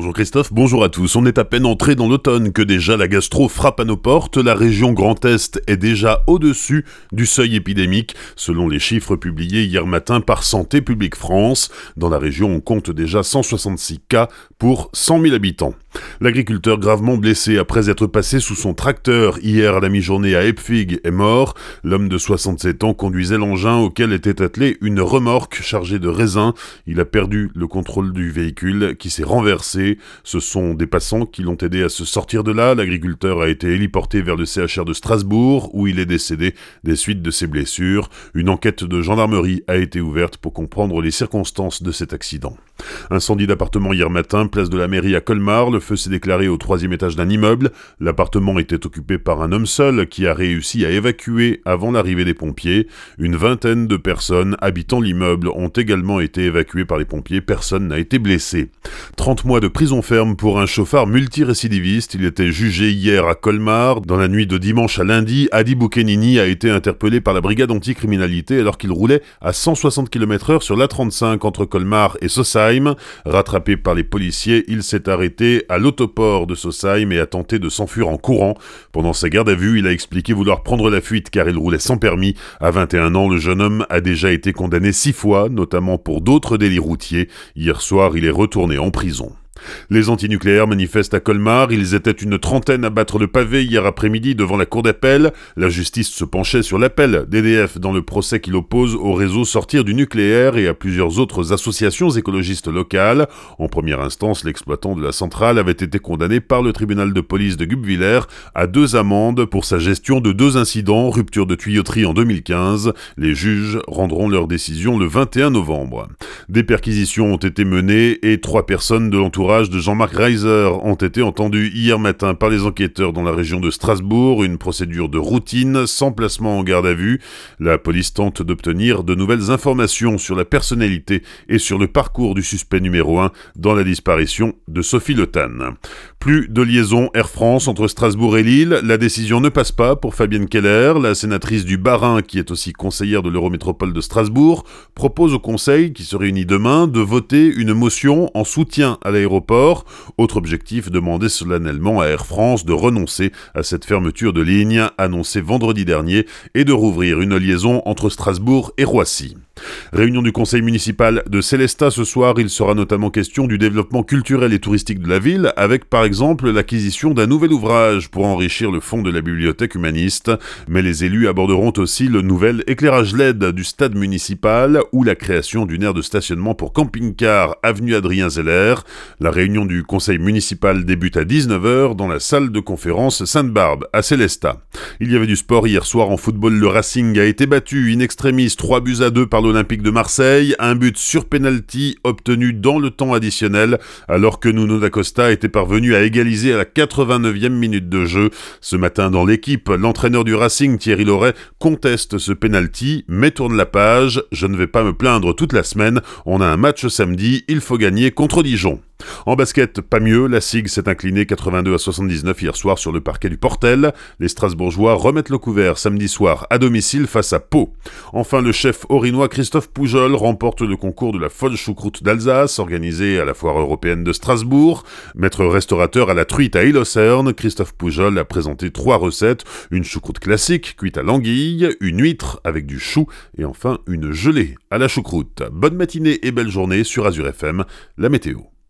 Bonjour Christophe, bonjour à tous. On est à peine entré dans l'automne que déjà la gastro frappe à nos portes. La région Grand Est est déjà au-dessus du seuil épidémique, selon les chiffres publiés hier matin par Santé publique France. Dans la région, on compte déjà 166 cas pour 100 000 habitants. L'agriculteur gravement blessé après être passé sous son tracteur hier à la mi-journée à Epfig est mort. L'homme de 67 ans conduisait l'engin auquel était attelée une remorque chargée de raisins. Il a perdu le contrôle du véhicule qui s'est renversé ce sont des passants qui l'ont aidé à se sortir de là. L'agriculteur a été héliporté vers le CHR de Strasbourg, où il est décédé des suites de ses blessures. Une enquête de gendarmerie a été ouverte pour comprendre les circonstances de cet accident. Incendie d'appartement hier matin, place de la mairie à Colmar. Le feu s'est déclaré au troisième étage d'un immeuble. L'appartement était occupé par un homme seul qui a réussi à évacuer avant l'arrivée des pompiers. Une vingtaine de personnes habitant l'immeuble ont également été évacuées par les pompiers. Personne n'a été blessé. 30 mois de prison ferme pour un chauffard multirécidiviste. Il était jugé hier à Colmar. Dans la nuit de dimanche à lundi, Adi Boukenini a été interpellé par la brigade anticriminalité alors qu'il roulait à 160 km h sur l'A35 entre Colmar et Rattrapé par les policiers, il s'est arrêté à l'autoport de Sosheim et a tenté de s'enfuir en courant. Pendant sa garde à vue, il a expliqué vouloir prendre la fuite car il roulait sans permis. À 21 ans, le jeune homme a déjà été condamné six fois, notamment pour d'autres délits routiers. Hier soir, il est retourné en prison. Les antinucléaires manifestent à Colmar, ils étaient une trentaine à battre le pavé hier après-midi devant la cour d'appel. La justice se penchait sur l'appel d'EDF dans le procès qu'il oppose au réseau Sortir du nucléaire et à plusieurs autres associations écologistes locales. En première instance, l'exploitant de la centrale avait été condamné par le tribunal de police de Guebwiller à deux amendes pour sa gestion de deux incidents, rupture de tuyauterie en 2015. Les juges rendront leur décision le 21 novembre. Des perquisitions ont été menées et trois personnes de l'entourage de Jean-Marc Reiser ont été entendus hier matin par les enquêteurs dans la région de Strasbourg, une procédure de routine sans placement en garde à vue. La police tente d'obtenir de nouvelles informations sur la personnalité et sur le parcours du suspect numéro 1 dans la disparition de Sophie Le Plus de liaison Air France entre Strasbourg et Lille, la décision ne passe pas pour Fabienne Keller, la sénatrice du Bas-Rhin qui est aussi conseillère de l'Eurométropole de Strasbourg, propose au Conseil qui se réunit demain de voter une motion en soutien à l'aéroport. Autre objectif, demander solennellement à Air France de renoncer à cette fermeture de ligne annoncée vendredi dernier et de rouvrir une liaison entre Strasbourg et Roissy. Réunion du conseil municipal de Célestat ce soir, il sera notamment question du développement culturel et touristique de la ville, avec par exemple l'acquisition d'un nouvel ouvrage pour enrichir le fonds de la bibliothèque humaniste, mais les élus aborderont aussi le nouvel éclairage LED du stade municipal ou la création d'une aire de stationnement pour camping-car avenue Adrien Zeller. La réunion du conseil municipal débute à 19h dans la salle de conférence Sainte-Barbe à Célestat. Il y avait du sport hier soir en football, le Racing a été battu in extremis 3 buts à 2 par le Olympique de Marseille, un but sur penalty obtenu dans le temps additionnel, alors que Nuno D'Acosta était parvenu à égaliser à la 89e minute de jeu. Ce matin dans l'équipe, l'entraîneur du Racing, Thierry Loret, conteste ce penalty, mais tourne la page. Je ne vais pas me plaindre toute la semaine, on a un match samedi, il faut gagner contre Dijon. En basket, pas mieux, la SIG s'est inclinée 82 à 79 hier soir sur le parquet du Portel. Les Strasbourgeois remettent le couvert samedi soir à domicile face à Pau. Enfin, le chef orinois Christophe Poujol remporte le concours de la folle choucroute d'Alsace organisé à la foire européenne de Strasbourg. Maître restaurateur à la truite à Ilocerne, Christophe Poujol a présenté trois recettes, une choucroute classique cuite à l'anguille, une huître avec du chou et enfin une gelée à la choucroute. Bonne matinée et belle journée sur Azure FM, la météo.